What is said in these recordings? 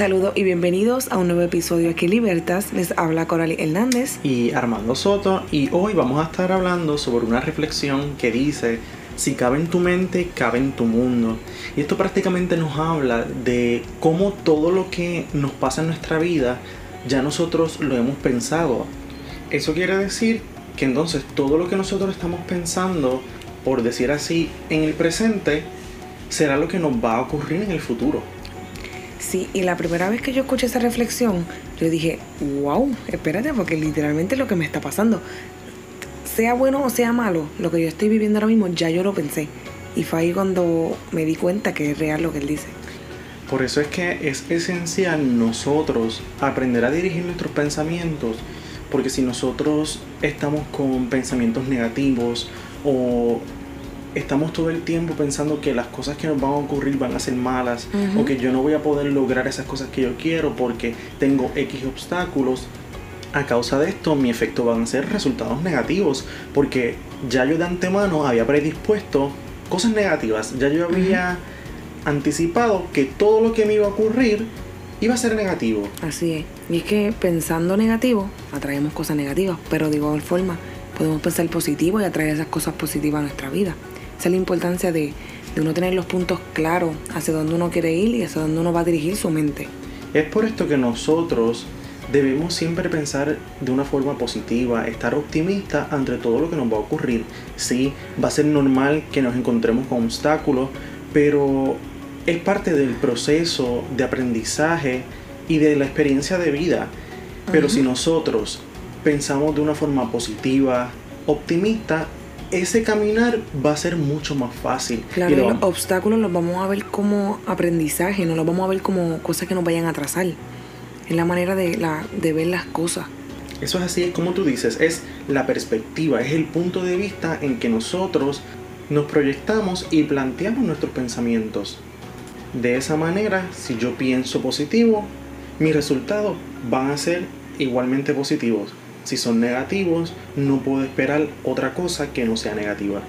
Saludos y bienvenidos a un nuevo episodio aquí Libertas. Les habla Coralie Hernández y Armando Soto y hoy vamos a estar hablando sobre una reflexión que dice si cabe en tu mente, cabe en tu mundo. Y esto prácticamente nos habla de cómo todo lo que nos pasa en nuestra vida ya nosotros lo hemos pensado. Eso quiere decir que entonces todo lo que nosotros estamos pensando, por decir así, en el presente, será lo que nos va a ocurrir en el futuro. Sí, y la primera vez que yo escuché esa reflexión, yo dije, wow, espérate, porque literalmente lo que me está pasando, sea bueno o sea malo, lo que yo estoy viviendo ahora mismo, ya yo lo pensé. Y fue ahí cuando me di cuenta que es real lo que él dice. Por eso es que es esencial nosotros aprender a dirigir nuestros pensamientos, porque si nosotros estamos con pensamientos negativos o estamos todo el tiempo pensando que las cosas que nos van a ocurrir van a ser malas o que yo no voy a poder lograr esas cosas que yo quiero porque tengo X obstáculos, a causa de esto mi efecto van a ser resultados negativos porque ya yo de antemano había predispuesto cosas negativas, ya yo había anticipado que todo lo que me iba a ocurrir iba a ser negativo. Así es. Y es que pensando negativo, atraemos cosas negativas, pero de igual forma podemos pensar positivo y atraer esas cosas positivas a nuestra vida. Esa es la importancia de, de uno tener los puntos claros hacia dónde uno quiere ir y hacia dónde uno va a dirigir su mente. Es por esto que nosotros debemos siempre pensar de una forma positiva, estar optimista ante todo lo que nos va a ocurrir. Sí, va a ser normal que nos encontremos con obstáculos, pero es parte del proceso de aprendizaje y de la experiencia de vida. Pero si nosotros pensamos de una forma positiva, optimista, ese caminar va a ser mucho más fácil. Claro, y los obstáculos los vamos a ver como aprendizaje, no los vamos a ver como cosas que nos vayan a atrasar. Es la manera de, la, de ver las cosas. Eso es así, como tú dices, es la perspectiva, es el punto de vista en que nosotros nos proyectamos y planteamos nuestros pensamientos. De esa manera, si yo pienso positivo, mis resultados van a ser igualmente positivos. Si son negativos, no puedo esperar otra cosa que no sea negativa.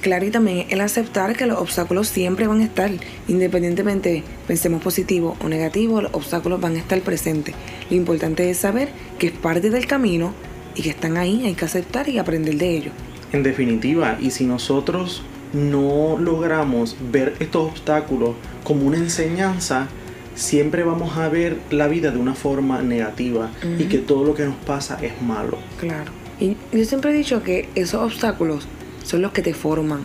Claro, y también el aceptar que los obstáculos siempre van a estar, independientemente pensemos positivo o negativo, los obstáculos van a estar presentes. Lo importante es saber que es parte del camino y que están ahí, hay que aceptar y aprender de ellos. En definitiva, y si nosotros no logramos ver estos obstáculos como una enseñanza, siempre vamos a ver la vida de una forma negativa y que todo lo que nos pasa es malo. Claro. Y yo siempre he dicho que esos obstáculos son los que te forman.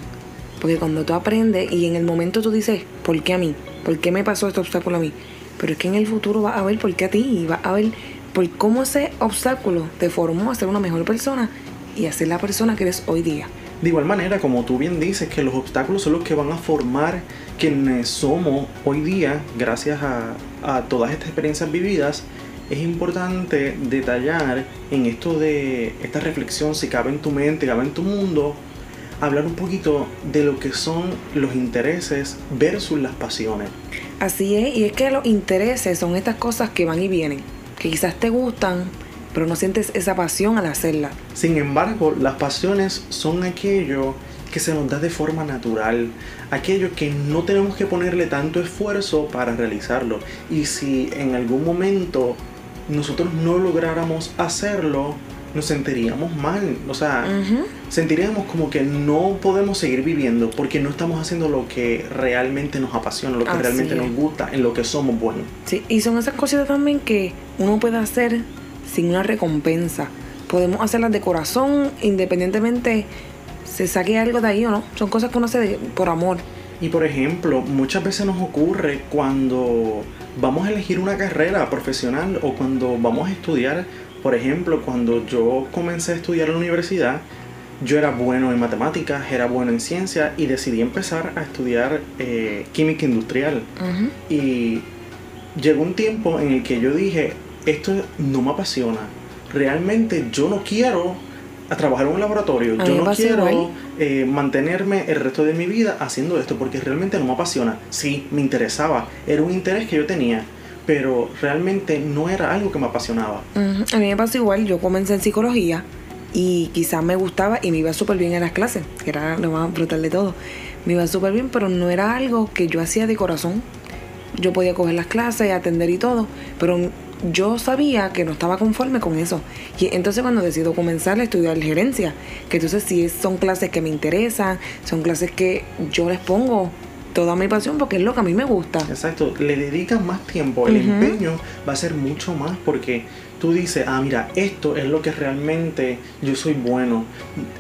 Porque cuando tú aprendes y en el momento tú dices, ¿por qué a mí? ¿Por qué me pasó este obstáculo a mí? Pero es que en el futuro vas a ver por qué a ti y vas a ver por cómo ese obstáculo te formó a ser una mejor persona y a ser la persona que eres hoy día. De igual manera, como tú bien dices, que los obstáculos son los que van a formar quienes somos hoy día, gracias a, todas estas experiencias vividas, es importante detallar en esto de esta reflexión, si cabe en tu mente, cabe en tu mundo, hablar un poquito de lo que son los intereses versus las pasiones. Así es, y es que los intereses son estas cosas que van y vienen, que quizás te gustan, pero no sientes esa pasión al hacerla. Sin embargo, las pasiones son aquello que se nos da de forma natural, aquello que no tenemos que ponerle tanto esfuerzo para realizarlo. Y si en algún momento nosotros no lográramos hacerlo, nos sentiríamos mal, o sea, sentiríamos como que no podemos seguir viviendo porque no estamos haciendo lo que realmente nos apasiona, lo que realmente nos gusta, en lo que somos buenos. Sí, y son esas cositas también que uno puede hacer sin una recompensa. Podemos hacerlas de corazón, independientemente se saque algo de ahí o no. Son cosas que uno hace por amor. Y por ejemplo, muchas veces nos ocurre cuando vamos a elegir una carrera profesional o cuando vamos a estudiar, por ejemplo, cuando yo comencé a estudiar en la universidad, yo era bueno en matemáticas, era bueno en ciencia y decidí empezar a estudiar eh, química industrial. Y llegó un tiempo en el que yo dije, esto no me apasiona. Realmente yo no quiero trabajar en un laboratorio. yo no quiero eh, mantenerme el resto de mi vida haciendo esto porque realmente no me apasiona. Sí, me interesaba. Era un interés que yo tenía. Pero realmente no era algo que me apasionaba. A mí me pasa igual. Yo comencé en psicología y quizás me gustaba y me iba súper bien en las clases, que era lo más brutal de todo. Me iba súper bien, pero no era algo que yo hacía de corazón yo podía coger las clases, atender y todo, pero yo sabía que no estaba conforme con eso. Y entonces cuando decido comenzar a estudiar gerencia, que entonces sí son clases que me interesan, son clases que yo les pongo toda mi pasión porque es lo que a mí me gusta. Exacto, le dedicas más tiempo, el empeño va a ser mucho más porque tú dices, ah, mira, esto es lo que realmente yo soy bueno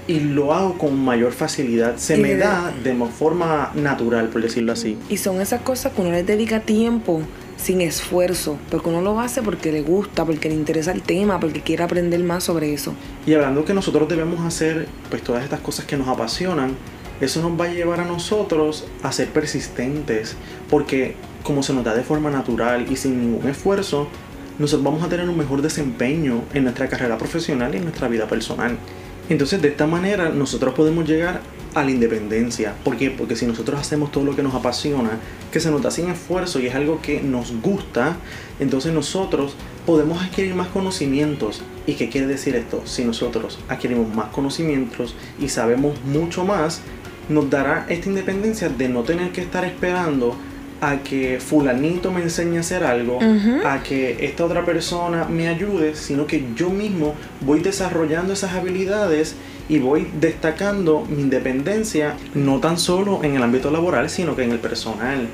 y lo hago con mayor facilidad, se me da de forma natural, por decirlo así. Y son esas cosas que uno les dedica tiempo sin esfuerzo, porque uno lo hace porque le gusta, porque le interesa el tema, porque quiere aprender más sobre eso. Y hablando que nosotros debemos hacer pues todas estas cosas que nos apasionan, eso nos va a llevar a nosotros a ser persistentes, porque como se nos da de forma natural y sin ningún esfuerzo, nosotros vamos a tener un mejor desempeño en nuestra carrera profesional y en nuestra vida personal. Entonces, de esta manera, nosotros podemos llegar a la independencia. ¿Por qué? Porque si nosotros hacemos todo lo que nos apasiona, que se nos da sin esfuerzo y es algo que nos gusta, entonces nosotros podemos adquirir más conocimientos. ¿Y qué quiere decir esto? Si nosotros adquirimos más conocimientos y sabemos mucho más, nos dará esta independencia de no tener que estar esperando a que fulanito me enseñe a hacer algo, a que esta otra persona me ayude, sino que yo mismo voy desarrollando esas habilidades y voy destacando mi independencia, no tan solo en el ámbito laboral, sino que en el personal.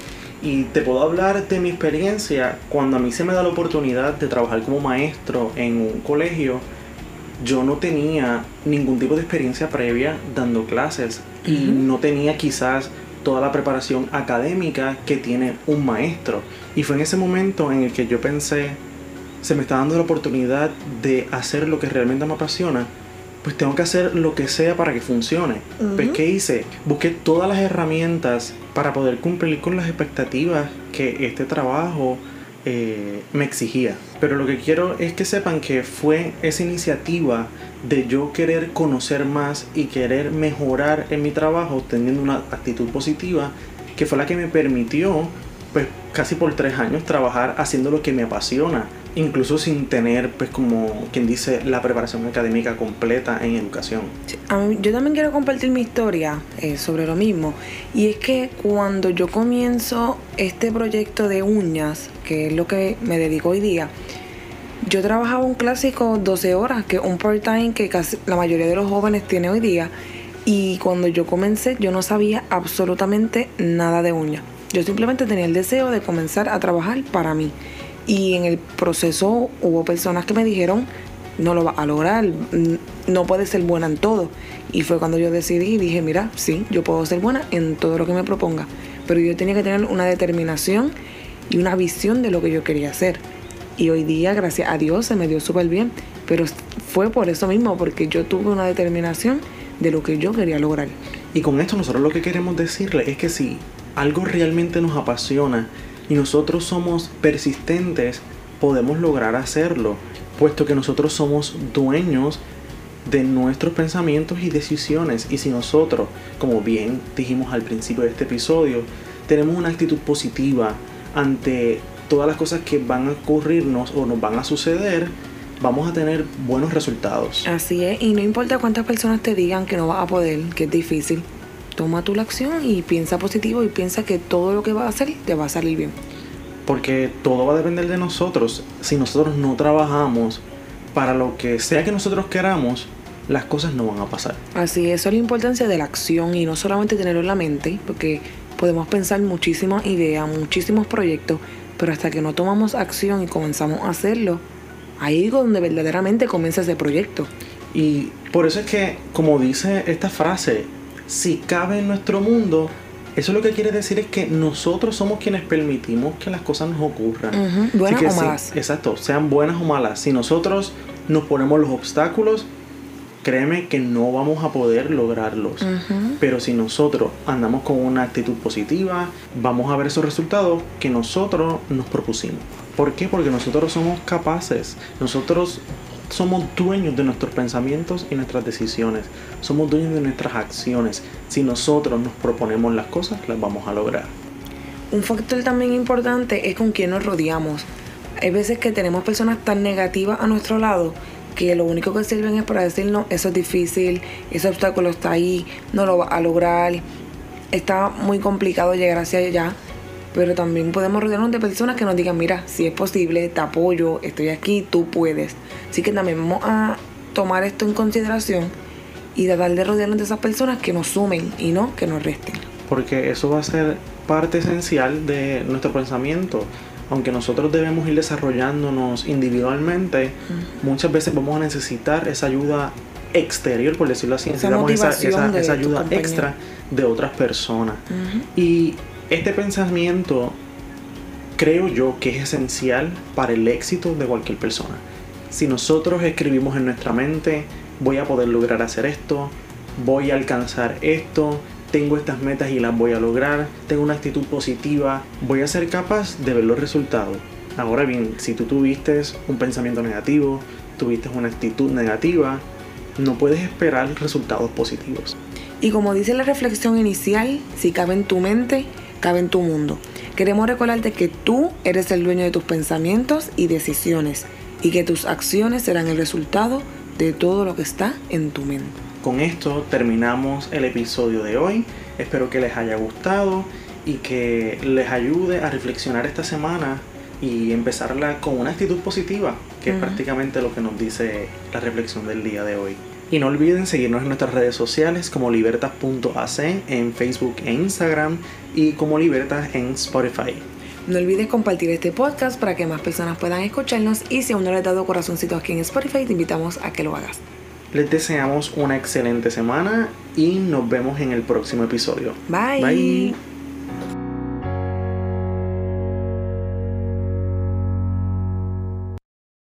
Y te puedo hablar de mi experiencia cuando a mí se me da la oportunidad de trabajar como maestro en un colegio. Yo no tenía ningún tipo de experiencia previa dando clases y no tenía quizás toda la preparación académica que tiene un maestro. Y fue en ese momento en el que yo pensé, se me está dando la oportunidad de hacer lo que realmente me apasiona, pues tengo que hacer lo que sea para que funcione. Pues ¿qué hice? Busqué todas las herramientas para poder cumplir con las expectativas que este trabajo eh, me exigía. Pero lo que quiero es que sepan que fue esa iniciativa de yo querer conocer más y querer mejorar en mi trabajo teniendo una actitud positiva que fue la que me permitió pues casi por tres años trabajar haciendo lo que me apasiona incluso sin tener pues como quien dice la preparación académica completa en educación yo también quiero compartir mi historia eh, sobre lo mismo y es que cuando yo comienzo este proyecto de uñas que es lo que me dedico hoy día yo trabajaba un clásico 12 horas, que es un part-time que casi la mayoría de los jóvenes tiene hoy día. Y cuando yo comencé, yo no sabía absolutamente nada de uñas. Yo simplemente tenía el deseo de comenzar a trabajar para mí. Y en el proceso hubo personas que me dijeron, no lo vas a lograr, no puedes ser buena en todo. Y fue cuando yo decidí y dije, mira, sí, yo puedo ser buena en todo lo que me proponga. Pero yo tenía que tener una determinación y una visión de lo que yo quería hacer. Y hoy día, gracias a Dios, se me dio súper bien. Pero fue por eso mismo, porque yo tuve una determinación de lo que yo quería lograr. Y con esto nosotros lo que queremos decirle es que si algo realmente nos apasiona y nosotros somos persistentes, podemos lograr hacerlo, puesto que nosotros somos dueños de nuestros pensamientos y decisiones. Y si nosotros, como bien dijimos al principio de este episodio, tenemos una actitud positiva ante todas las cosas que van a ocurrirnos o nos van a suceder, vamos a tener buenos resultados. Así es, y no importa cuántas personas te digan que no vas a poder, que es difícil, toma tu la acción y piensa positivo y piensa que todo lo que vas a hacer te va a salir bien. Porque todo va a depender de nosotros. Si nosotros no trabajamos para lo que sea que nosotros queramos, las cosas no van a pasar. Así es, eso es la importancia de la acción y no solamente tenerlo en la mente, porque podemos pensar muchísimas ideas, muchísimos proyectos, pero hasta que no tomamos acción y comenzamos a hacerlo, ahí es donde verdaderamente comienza ese proyecto. Y por eso es que, como dice esta frase, si cabe en nuestro mundo, eso lo que quiere decir es que nosotros somos quienes permitimos que las cosas nos ocurran. Buenas o malas. exacto, sean buenas o malas. Si nosotros nos ponemos los obstáculos, créeme que no vamos a poder lograrlos. Pero si nosotros andamos con una actitud positiva, vamos a ver esos resultados que nosotros nos propusimos. ¿Por qué? Porque nosotros somos capaces, nosotros somos dueños de nuestros pensamientos y nuestras decisiones, somos dueños de nuestras acciones. Si nosotros nos proponemos las cosas, las vamos a lograr. Un factor también importante es con quién nos rodeamos. Hay veces que tenemos personas tan negativas a nuestro lado que lo único que sirven es para decirnos, eso es difícil, ese obstáculo está ahí, no lo va a lograr, está muy complicado llegar hacia allá. Pero también podemos rodearnos de personas que nos digan, mira, si es posible, te apoyo, estoy aquí, tú puedes. Así que también vamos a tomar esto en consideración y tratar de rodearnos de esas personas que nos sumen y no que nos resten. Porque eso va a ser parte esencial de nuestro pensamiento. Aunque nosotros debemos ir desarrollándonos individualmente, muchas veces vamos a necesitar esa ayuda exterior, por decirlo así, Esa necesitamos esa, ayuda extra de otras personas. Y este pensamiento creo yo que es esencial para el éxito de cualquier persona. Si nosotros escribimos en nuestra mente, voy a poder lograr hacer esto, voy a alcanzar esto, tengo estas metas y las voy a lograr, tengo una actitud positiva, voy a ser capaz de ver los resultados. Ahora bien, si tú tuviste un pensamiento negativo, tuviste una actitud negativa, no puedes esperar resultados positivos. Y como dice la reflexión inicial, si cabe en tu mente, cabe en tu mundo. Queremos recordarte que tú eres el dueño de tus pensamientos y decisiones y que tus acciones serán el resultado de todo lo que está en tu mente. Con esto terminamos el episodio de hoy. Espero que les haya gustado y que les ayude a reflexionar esta semana y empezarla con una actitud positiva, que es Ujú. prácticamente lo que nos dice la reflexión del día de hoy. Y no olviden seguirnos en nuestras redes sociales como libertas.ac en Facebook e Instagram y como Libertas en Spotify. No olvides compartir este podcast para que más personas puedan escucharnos y si aún no le has dado corazoncito aquí en Spotify, te invitamos a que lo hagas. Les deseamos una excelente semana y nos vemos en el próximo episodio. Bye. Bye.